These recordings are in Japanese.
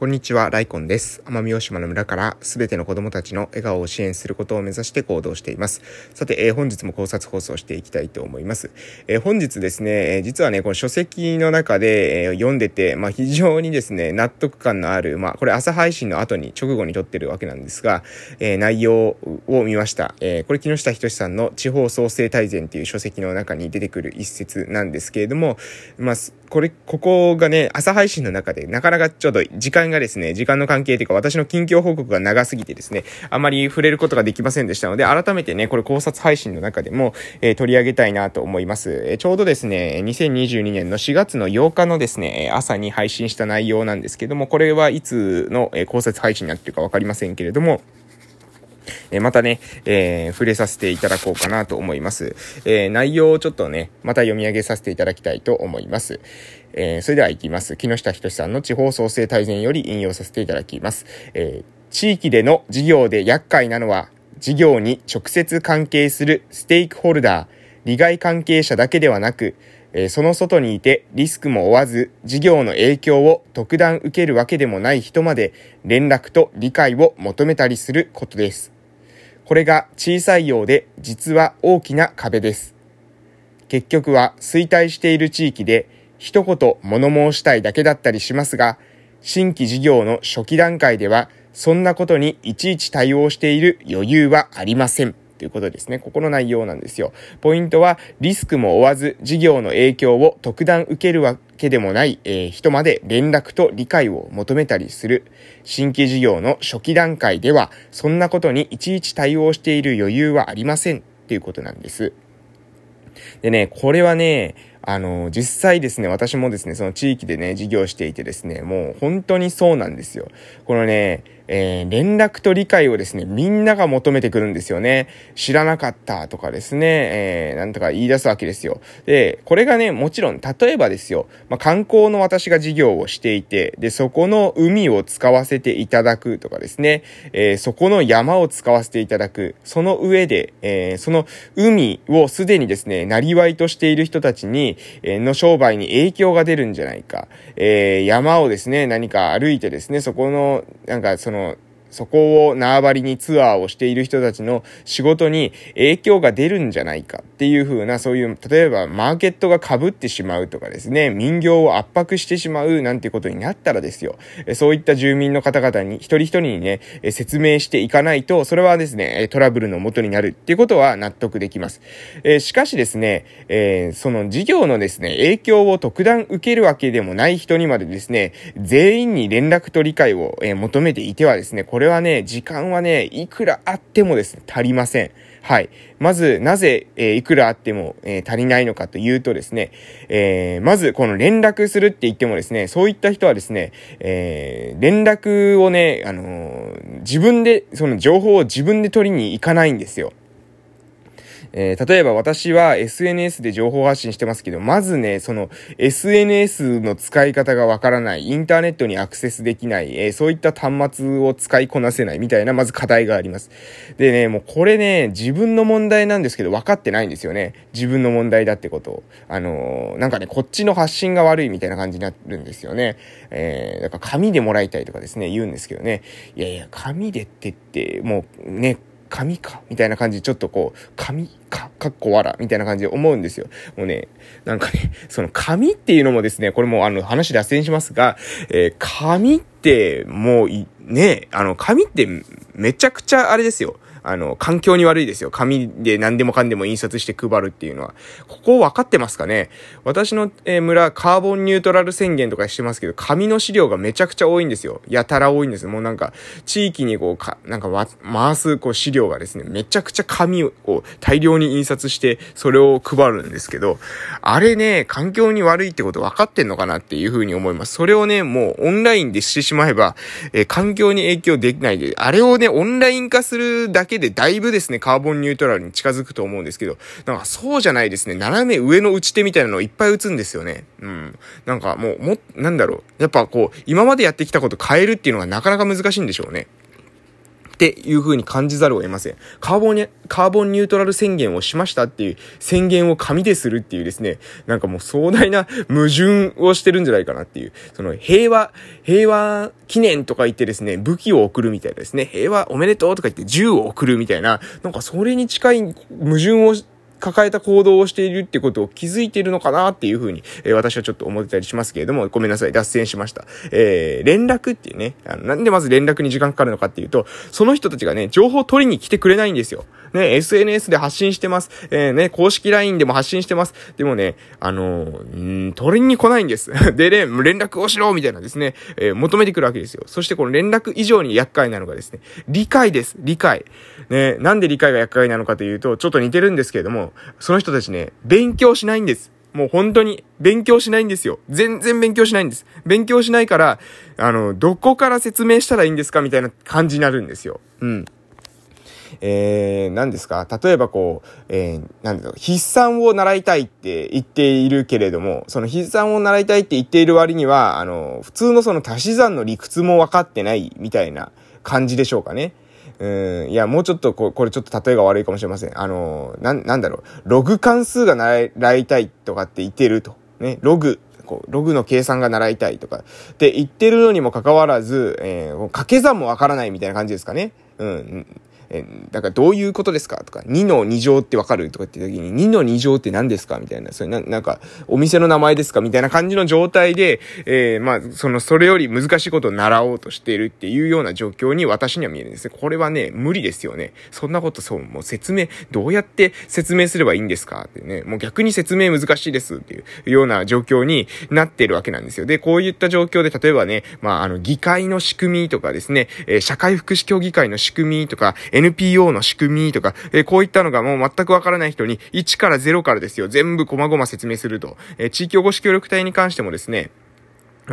こんにちは、ライコンです。奄美大島の村からすべての子供たちの笑顔を支援することを目指して行動しています。さて、えー、本日も考察放送していきたいと思います。えー、本日ですね、えー、実はね、この書籍の中で、え読んでて、まあ、非常にですね、納得感のある、まあ、これ朝配信の後に直後に撮ってるわけなんですが、え内容を見ました。えこれ木下仁さんの地方創生大全っていう書籍の中に出てくる一節なんですけれども、まあ、これ、ここがね、朝配信の中でなかなかちょっと時間がですね、時間の関係というか私の近況報告が長すぎてですね、あまり触れることができませんでしたので、改めてね、これ考察配信の中でも、えー、取り上げたいなと思います。えー、ちょうどですね、2022年の4月の8日のですね、朝に配信した内容なんですけども、これはいつの、え考察配信になってるかわかりませんけれども、えまたね、えー、触れさせていただこうかなと思います。えー、内容をちょっとね、また読み上げさせていただきたいと思います。えー、それでは行きます。木下仁さんの地方創生大全より引用させていただきます。え地域での事業で厄介なのは、事業に直接関係するステークホルダー、利害関係者だけではなく、えその外にいてリスクも負わず事業の影響を特段受けるわけでもない人まで連絡と理解を求めたりすることです。これが小さいようで実は大きな壁です。結局は衰退している地域で一言物申したいだけだったりしますが、新規事業の初期段階ではそんなことにいちいち対応している余裕はありません。ということですね。ここの内容なんですよ。ポイントは、リスクも負わず、事業の影響を特段受けるわけでもない、えー、人まで連絡と理解を求めたりする。新規事業の初期段階では、そんなことにいちいち対応している余裕はありません。っていうことなんです。でね、これはね、あの、実際ですね、私もですね、その地域でね、事業していてですね、もう本当にそうなんですよ。このね、えー、連絡と理解をですね、みんなが求めてくるんですよね。知らなかったとかですね、えー、なんとか言い出すわけですよ。で、これがね、もちろん、例えばですよ、まあ、観光の私が事業をしていて、で、そこの海を使わせていただくとかですね、えー、そこの山を使わせていただく、その上で、えー、その海をすでにですね、なりわいとしている人たちに、えー、の商売に影響が出るんじゃないか。えー、山をですね、何か歩いてですね、そこの、なんかその、そこを縄張りにツアーをしている人たちの仕事に影響が出るんじゃないかっていう風な、そういう、例えばマーケットが被ってしまうとかですね、民業を圧迫してしまうなんてことになったらですよ、そういった住民の方々に、一人一人にね、説明していかないと、それはですね、トラブルの元になるっていうことは納得できます。えしかしですね、え、その事業のですね、影響を特段受けるわけでもない人にまでですね、全員に連絡と理解を、え求めていてはですね、これはね、時間はね、いくらあってもですね、足りません。はい。まず、なぜ、えー、いくらあっても、えー、足りないのかというとですね、えー、まず、この連絡するって言ってもですね、そういった人はですね、え連絡をね、あの自分で、その情報を自分で取りに行かないんですよ。えー、例えば私は SNS で情報発信してますけど、まずね、その SNS の使い方がわからない、インターネットにアクセスできない、えー、そういった端末を使いこなせないみたいな、まず課題があります。でね、もうこれね、自分の問題なんですけど、分かってないんですよね。自分の問題だってこと。あのー、なんかね、こっちの発信が悪いみたいな感じになるんですよね。えー、だから紙でもらいたいとかですね、言うんですけどね。いやいや、紙でってって、もうね、紙かみたいな感じでちょっとこう、紙か、かっこわらみたいな感じで思うんですよ。もうね、なんかね、その紙っていうのもですね、これもあの話脱線しますが、えー、紙ってもうね、あの紙ってめちゃくちゃあれですよ。あの、環境に悪いですよ。紙で何でもかんでも印刷して配るっていうのは。ここ分かってますかね？私の、え村、カーボンニュートラル宣言とかしてますけど、紙の資料がめちゃくちゃ多いんですよ。やたら多いんです。もうなんか、地域にこう、か、なんか回すこう資料がですね、めちゃくちゃ紙を大量に印刷して、それを配るんですけど、あれね、環境に悪いってこと分かってんのかなっていうふうに思います。それをね、もうオンラインでしてしまえば、えー、環境に影響できないで、あれをね、オンライン化するだけけでだいぶですね、カーボンニュートラルに近づくと思うんですけど、なんかそうじゃないですね、斜め上の打ち手みたいなのをいっぱい打つんですよね。うん。なんかもう、も、なんだろう。やっぱこう、今までやってきたこと変えるっていうのがなかなか難しいんでしょうね。っていう風に感じざるを得ません。カーボンに、カーボンニュートラル宣言をしましたっていう宣言を紙でするっていうですね、なんかもう壮大な矛盾をしてるんじゃないかなっていう、その平和、平和記念とか言ってですね、武器を送るみたいなですね、平和おめでとうとか言って銃を送るみたいな、なんかそれに近い矛盾を抱えた行動をしているってことを気づいているのかなっていうふうに、えー、私はちょっと思ってたりしますけれども、ごめんなさい、脱線しました。えー、連絡っていうね、あの、なんでまず連絡に時間かかるのかっていうと、その人たちがね、情報を取りに来てくれないんですよ。ね、SNS で発信してます。えー、ね、公式 LINE でも発信してます。でもね、あのー、ん取りに来ないんです。でね、連絡をしろみたいなですね、えー、求めてくるわけですよ。そしてこの連絡以上に厄介なのがですね、理解です。理解。ね、なんで理解が厄介なのかというと、ちょっと似てるんですけれども、その人たちね、勉強しないんです。もう本当に勉強しないんですよ。全然勉強しないんです。勉強しないから、あの、どこから説明したらいいんですかみたいな感じになるんですよ。うん。えー、何ですか？例えばこう、えー、なんだろう、筆算を習いたいって言っているけれども、その筆算を習いたいって言っている割には、あの、普通のその足し算の理屈も分かってないみたいな感じでしょうかね。うん、いや、もうちょっとこ、これちょっと例えが悪いかもしれません。あの、な、なんだろう、ログ関数が習いたいとかって言ってると。ね、ログ、こう、ログの計算が習いたいとかって言ってるのにもかかわらず、えー、掛け算もわからないみたいな感じですかね。うん。えだからどういうことですかとか、2の2乗ってわかるとか言って時に、2の2乗って何ですかみたいな、それな、なんか、お店の名前ですかみたいな感じの状態で、えー、まあ、その、それより難しいことを習おうとしているっていうような状況に私には見えるんですね。これはね、無理ですよね。そんなことそう、もう説明、どうやって説明すればいいんですかってね、もう逆に説明難しいですっていうような状況になっているわけなんですよ。で、こういった状況で、例えばね、まあ、あの、議会の仕組みとかですね、えー、社会福祉協議会の仕組みとか、NPO の仕組みとか、えー、こういったのがもう全くわからない人に1から0からですよ。全部細々説明すると。えー、地域おこし協力隊に関してもですね、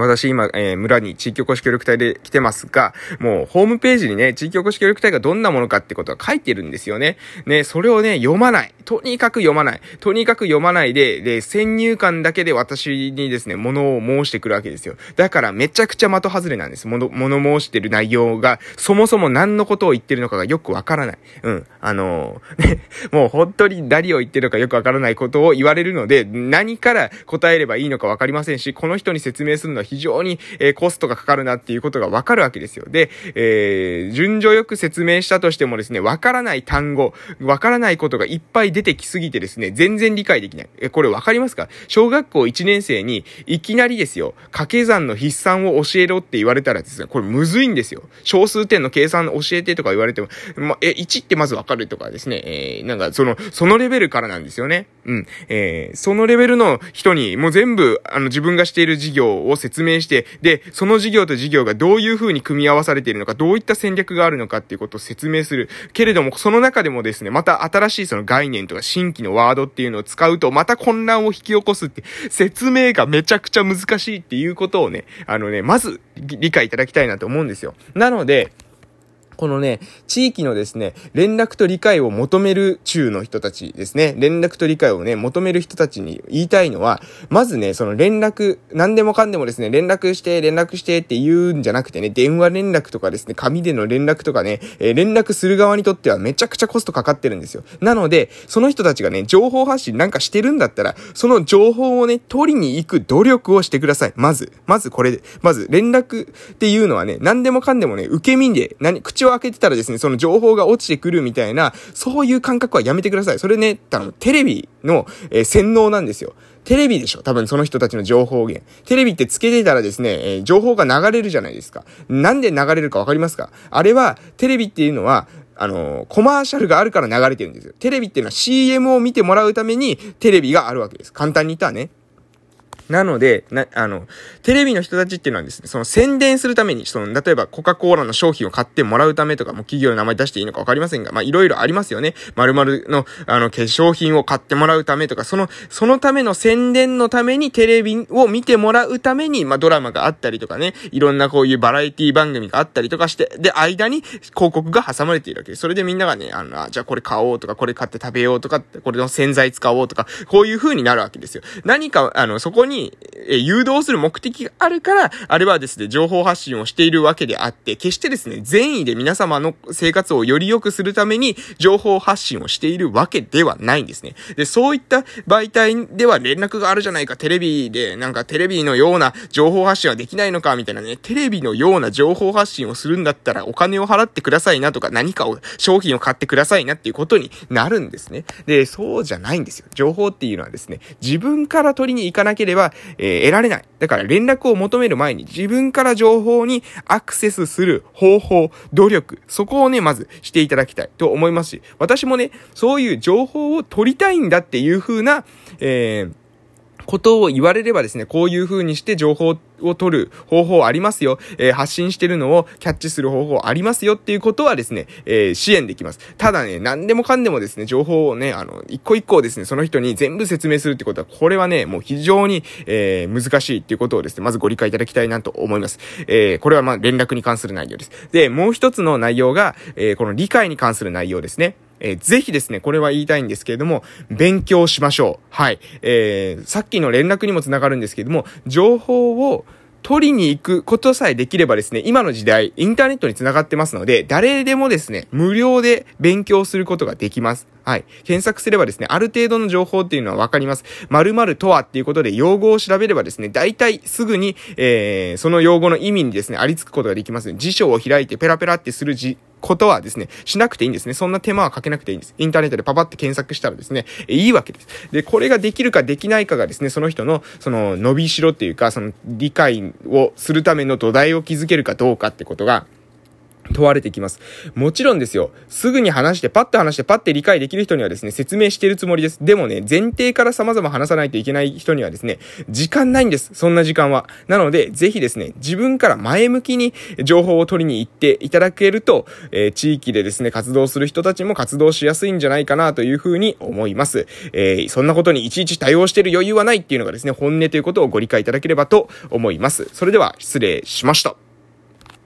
私今、えー、村に地域おこし協力隊で来てますが、もうホームページにね、地域おこし協力隊がどんなものかってことは書いてるんですよね。ね、それをね、読まない。とにかく読まない。とにかく読まないで、で、先入観だけで私にですね、物を申してくるわけですよ。だからめちゃくちゃ的外れなんです。物、物申してる内容が、そもそも何のことを言ってるのかがよくわからない。うん。あのー、ね、もう本当に何を言ってるのかよくわからないことを言われるので、何から答えればいいのかわかりませんし、この人に説明するのは非常に、えー、コストがかかるなっていうことがわかるわけですよ。で、えー、順序よく説明したとしてもですね、わからない単語、わからないことがいっぱい出てきすぎてですね、全然理解できない。え、これわかりますか？小学校1年生に、いきなりですよ、掛け算の筆算を教えろって言われたらですね、これむずいんですよ。小数点の計算教えてとか言われても、ま、え、1ってまずわかるとかですね、えー、なんかその、そのレベルからなんですよね。うん。えー、そのレベルの人に、もう全部、あの、自分がしている事業を説明して、で、その事業と事業がどういう風に組み合わされているのか、どういった戦略があるのかっていうことを説明する。けれども、その中でもですね、また新しいその概念とか新規のワードっていうのを使うと、また混乱を引き起こすって、説明がめちゃくちゃ難しいっていうことをね、あのね、まず理解いただきたいなと思うんですよ。なので、このね、地域のですね、連絡と理解を求める中の人たちですね、連絡と理解をね、求める人たちに言いたいのは、まずね、その連絡、何でもかんでもですね、連絡して、連絡してって言うんじゃなくてね、電話連絡とかですね、紙での連絡とかね、えー、連絡する側にとってはめちゃくちゃコストかかってるんですよ。なので、その人たちがね、情報発信なんかしてるんだったら、その情報をね、取りに行く努力をしてください。まず。まずこれで。まず、連絡っていうのはね、何でもかんでもね、受け身で、何、口を開けてたらですね、その情報が落ちてくるみたいな、そういう感覚はやめてください。それね、多分テレビの、えー、洗脳なんですよ。テレビでしょ多分その人たちの情報源。テレビってつけてたらですね、えー、情報が流れるじゃないですか。なんで流れるかわかりますか？あれは、テレビっていうのは、あのー、コマーシャルがあるから流れてるんですよ。テレビっていうのは CM を見てもらうためにテレビがあるわけです。簡単に言ったらね。なので、な、あの、テレビの人たちっていうのはですね、その宣伝するために、その、例えばコカ・コーラの商品を買ってもらうためとか、もう企業の名前出していいのかわかりませんが、まあ、いろいろありますよね。〇〇の、あの、化粧品を買ってもらうためとか、その、そのための宣伝のためにテレビを見てもらうために、まあ、ドラマがあったりとかね、いろんなこういうバラエティ番組があったりとかして、で、間に広告が挟まれているわけです。それでみんながね、あの、じゃあこれ買おうとか、これ買って食べようとか、これの洗剤使おうとか、こういう風になるわけですよ。何か、あの、そこにに、え誘導する目的があるから、あれはですね、情報発信をしているわけであって、決してですね、善意で皆様の生活をより良くするために、情報発信をしているわけではないんですね。で、そういった媒体では連絡があるじゃないか、テレビで、なんかテレビのような情報発信はできないのか、みたいなね、テレビのような情報発信をするんだったらお金を払ってくださいなとか、何かを、商品を買ってくださいなっていうことになるんですね。で、そうじゃないんですよ。情報っていうのはですね、自分から取りに行かなければ、えー、得られない。だから連絡を求める前に自分から情報にアクセスする方法、努力、そこをね、まずしていただきたいと思いますし、私もね、そういう情報を取りたいんだっていう風な、えーことを言われればですね、こういう風にして情報を取る方法ありますよ。えー、発信してるのをキャッチする方法ありますよっていうことはですね、えー、支援できます。ただね、何でもかんでもですね、情報をね、あの、一個一個ですね、その人に全部説明するってことは、これはね、もう非常に、えー、難しいっていうことをですね、まずご理解いただきたいなと思います。え、これはまあ連絡に関する内容です。で、もう一つの内容が、え、この理解に関する内容ですね。えー、ぜひですね、これは言いたいんですけれども、勉強しましょう。はい。えー、さっきの連絡にもつながるんですけれども、情報を取りに行くことさえできればですね、今の時代、インターネットに繋がってますので、誰でもですね、無料で勉強することができます。はい。検索すればですね、ある程度の情報っていうのはわかります。〇〇とはっていうことで用語を調べればですね、大体すぐに、えー、その用語の意味にですね、ありつくことができます。辞書を開いてペラペラってするじ、ことはですね、しなくていいんですね。そんな手間はかけなくていいんです。インターネットでパパって検索したらですね、いいわけです。で、これができるかできないかがですね、その人の、その、伸びしろっていうか、その、理解をするための土台を築けるかどうかってことが、問われてきます。もちろんですよ。すぐに話して、パッと話して、パッて理解できる人にはですね、説明してるつもりです。でもね、前提から様々話さないといけない人にはですね、時間ないんです。そんな時間は。なので、ぜひですね、自分から前向きに情報を取りに行っていただけると、えー、地域でですね、活動する人たちも活動しやすいんじゃないかなというふうに思います。えー、そんなことにいちいち対応してる余裕はないっていうのがですね、本音ということをご理解いただければと思います。それでは、失礼しました。